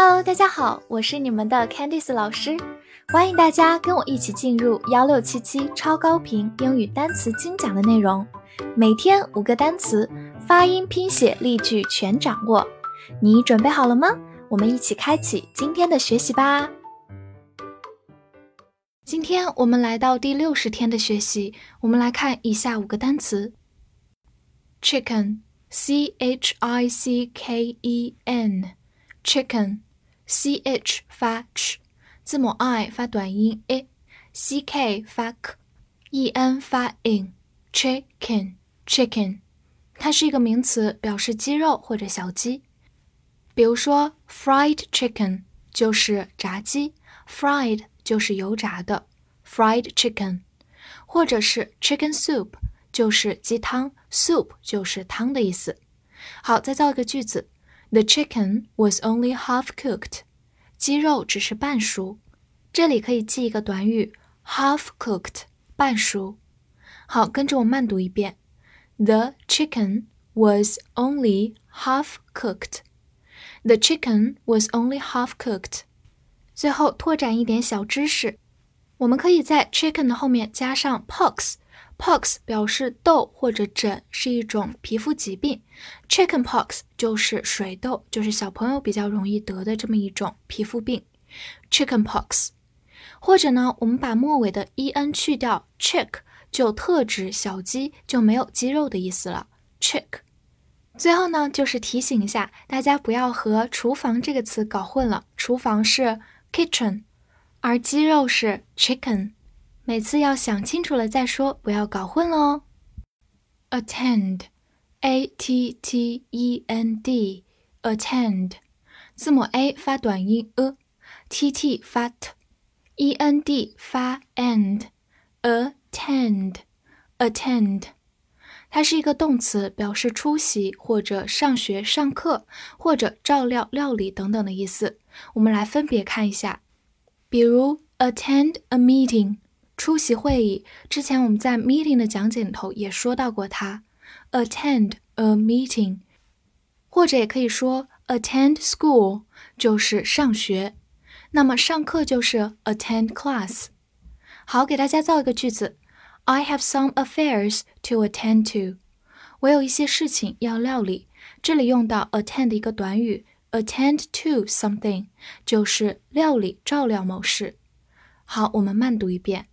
Hello，大家好，我是你们的 Candice 老师，欢迎大家跟我一起进入幺六七七超高频英语单词精讲的内容，每天五个单词，发音、拼写、例句全掌握，你准备好了吗？我们一起开启今天的学习吧。今天我们来到第六十天的学习，我们来看以下五个单词：chicken，c h i c k e n，chicken c h 发 ch，字母 i 发短音 i，c k 发 k，e n 发 in，chicken，chicken，它是一个名词，表示鸡肉或者小鸡。比如说，fried chicken 就是炸鸡，fried 就是油炸的，fried chicken，或者是 chicken soup 就是鸡汤，soup 就是汤的意思。好，再造一个句子：The chicken was only half cooked，鸡肉只是半熟。这里可以记一个短语：half cooked，半熟。好，跟着我慢读一遍：The chicken was only half cooked。The chicken was only half cooked。最后拓展一点小知识，我们可以在 chicken 的后面加上 pox。Pox 表示痘或者疹，是一种皮肤疾病。chicken pox 就是水痘，就是小朋友比较容易得的这么一种皮肤病。chicken pox。或者呢，我们把末尾的 en 去掉，chick 就特指小鸡，就没有鸡肉的意思了。chick。最后呢，就是提醒一下大家，不要和“厨房”这个词搞混了。厨房是 kitchen，而鸡肉是 chicken。每次要想清楚了再说，不要搞混了哦。attend，a t t e n d，attend，字母 a 发短音 a，t t 发 t，e n d 发 end，attend，attend。它是一个动词，表示出席或者上学、上课或者照料、料理等等的意思。我们来分别看一下，比如 attend a meeting，出席会议。之前我们在 meeting 的讲解里头也说到过它，attend a meeting，或者也可以说 attend school，就是上学。那么上课就是 attend class。好，给大家造一个句子。I have some affairs to attend to。我有一些事情要料理。这里用到 attend 一个短语，attend to something 就是料理、照料某事。好，我们慢读一遍。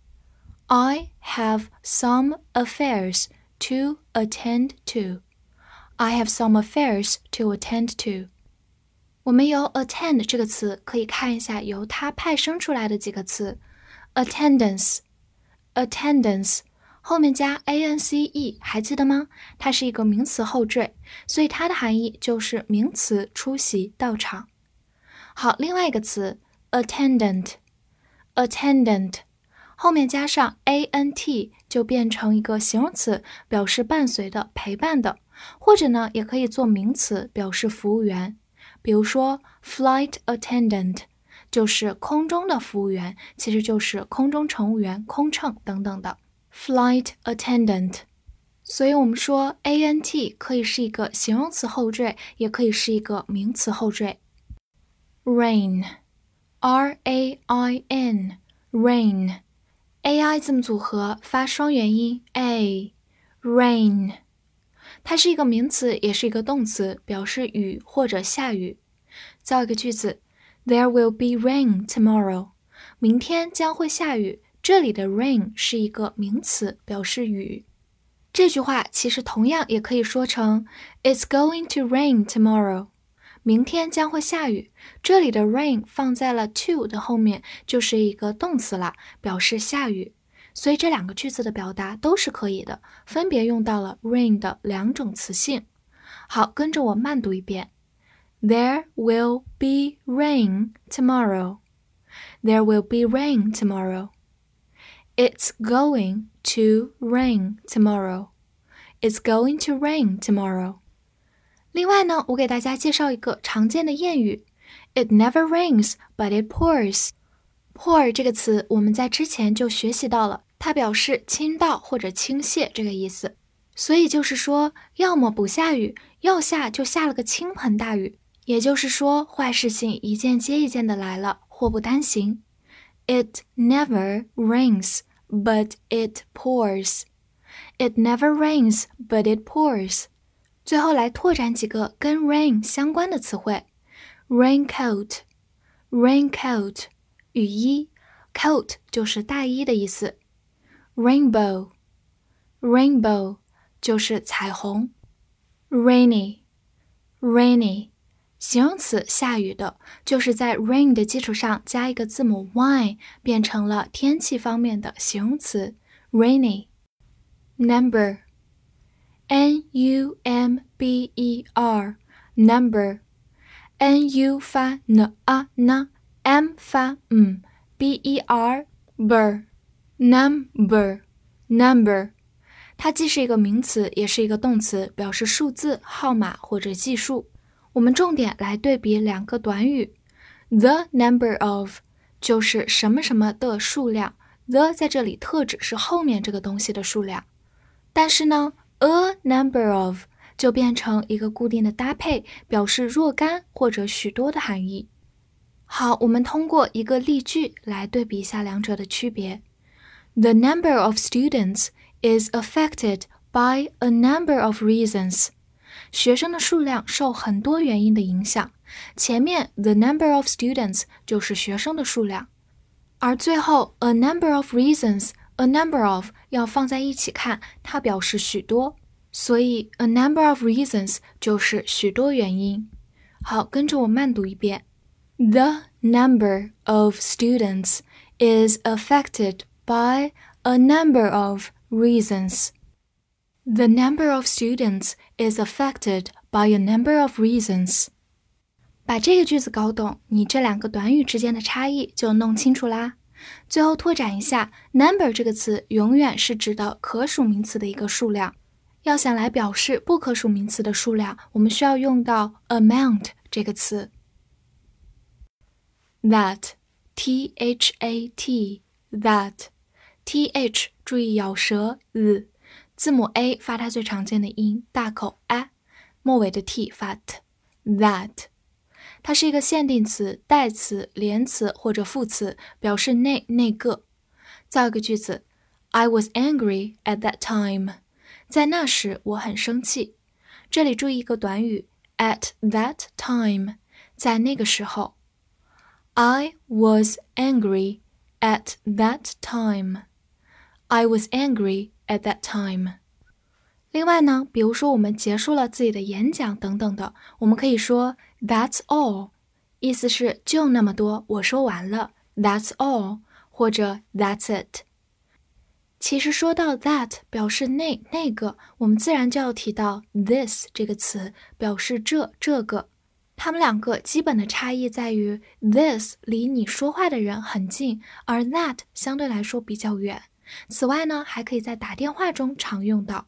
I have some affairs to attend to. I have some affairs to attend to. 我们由 attend 这个词可以看一下由它派生出来的几个词：attendance。attendance 后面加 a n c e 还记得吗？它是一个名词后缀，所以它的含义就是名词出席到场。好，另外一个词 attendant，attendant 后面加上 a n t 就变成一个形容词，表示伴随的、陪伴的，或者呢也可以做名词，表示服务员。比如说 flight attendant。就是空中的服务员，其实就是空中乘务员、空乘等等的 flight attendant。所以，我们说 a n t 可以是一个形容词后缀，也可以是一个名词后缀。Rain, r a i n, rain A I 字母组合发双元音 a，rain，它是一个名词，也是一个动词，表示雨或者下雨。造一个句子。There will be rain tomorrow。明天将会下雨。这里的 rain 是一个名词，表示雨。这句话其实同样也可以说成 It's going to rain tomorrow。明天将会下雨。这里的 rain 放在了 to 的后面，就是一个动词了，表示下雨。所以这两个句子的表达都是可以的，分别用到了 rain 的两种词性。好，跟着我慢读一遍。There will be rain tomorrow. There will be rain tomorrow. It's going to rain tomorrow. It's going to rain tomorrow. 另外呢，我给大家介绍一个常见的谚语：It never rains, but it pours. Pour 这个词我们在之前就学习到了，它表示倾倒或者倾泻这个意思。所以就是说，要么不下雨，要下就下了个倾盆大雨。也就是说，坏事情一件接一件的来了，祸不单行。It never rains, but it pours. It never rains, but it pours. 最后来拓展几个跟 rain 相关的词汇：raincoat, raincoat 雨衣，coat 就是大衣的意思；rainbow, rainbow 就是彩虹；rainy, rainy。形容词下雨的，就是在 rain 的基础上加一个字母 y，变成了天气方面的形容词 rainy。number number，n u m b e r，number，n u 发 n a n，m 发 m，b e r, ber, number, number. 它既是一个名词，也是一个动词，表示数字、号码或者计数。我们重点来对比两个短语，the number of 就是什么什么的数量，the 在这里特指是后面这个东西的数量，但是呢，a number of 就变成一个固定的搭配，表示若干或者许多的含义。好，我们通过一个例句来对比一下两者的区别。The number of students is affected by a number of reasons. 学生的数量受很多原因的影响。前面 the number of students 就是学生的数量，而最后 a number of reasons A number of 要放在一起看，它表示许多，所以 a number of reasons 就是许多原因。好，跟着我慢读一遍：The number of students is affected by a number of reasons. The number of students is affected by a number of reasons. 把这个句子搞懂，你这两个短语之间的差异就弄清楚啦。最后拓展一下，number 这个词永远是指的可数名词的一个数量。要想来表示不可数名词的数量，我们需要用到 amount 这个词。That, t h a t, that, t h 注意咬舌，z 字母 a 发它最常见的音，大口 a，末尾的 t 发 t，that，它是一个限定词、代词、连词或者副词，表示那那个。造一个句子：I was angry at that time，在那时我很生气。这里注意一个短语：at that time，在那个时候。I was angry at that time。I was angry at that time。另外呢，比如说我们结束了自己的演讲等等的，我们可以说 That's all，意思是就那么多，我说完了。That's all，或者 That's it。其实说到 that 表示那那个，我们自然就要提到 this 这个词，表示这这个。它们两个基本的差异在于，this 离你说话的人很近，而 that 相对来说比较远。此外呢，还可以在打电话中常用到，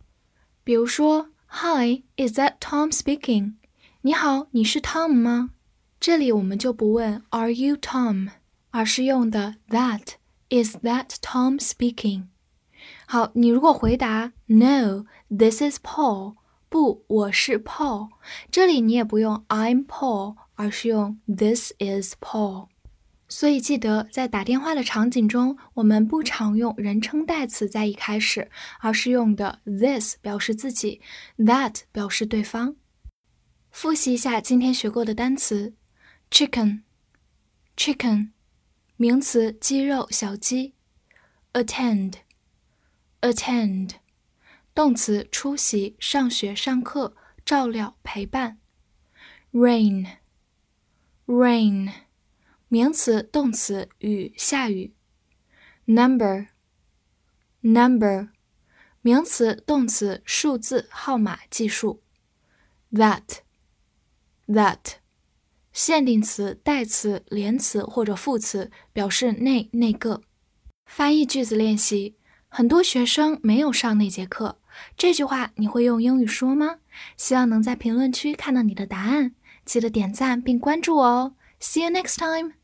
比如说，Hi，is that Tom speaking？你好，你是 Tom 吗？这里我们就不问 Are you Tom，而是用的 That，is that Tom speaking？好，你如果回答 No，this is Paul，不，我是 Paul，这里你也不用 I'm Paul，而是用 This is Paul。所以记得，在打电话的场景中，我们不常用人称代词在一开始，而是用的 this 表示自己，that 表示对方。复习一下今天学过的单词：chicken，chicken，名词，鸡肉，小鸡。；attend，attend，动词，出席，上学，上课，照料，陪伴。；rain，rain。名词、动词，雨、下雨。number，number，名词、动词，数字、号码、计数。that，that，限定词、代词、连词或者副词，表示那那个。翻译句子练习：很多学生没有上那节课。这句话你会用英语说吗？希望能在评论区看到你的答案。记得点赞并关注我哦。See you next time.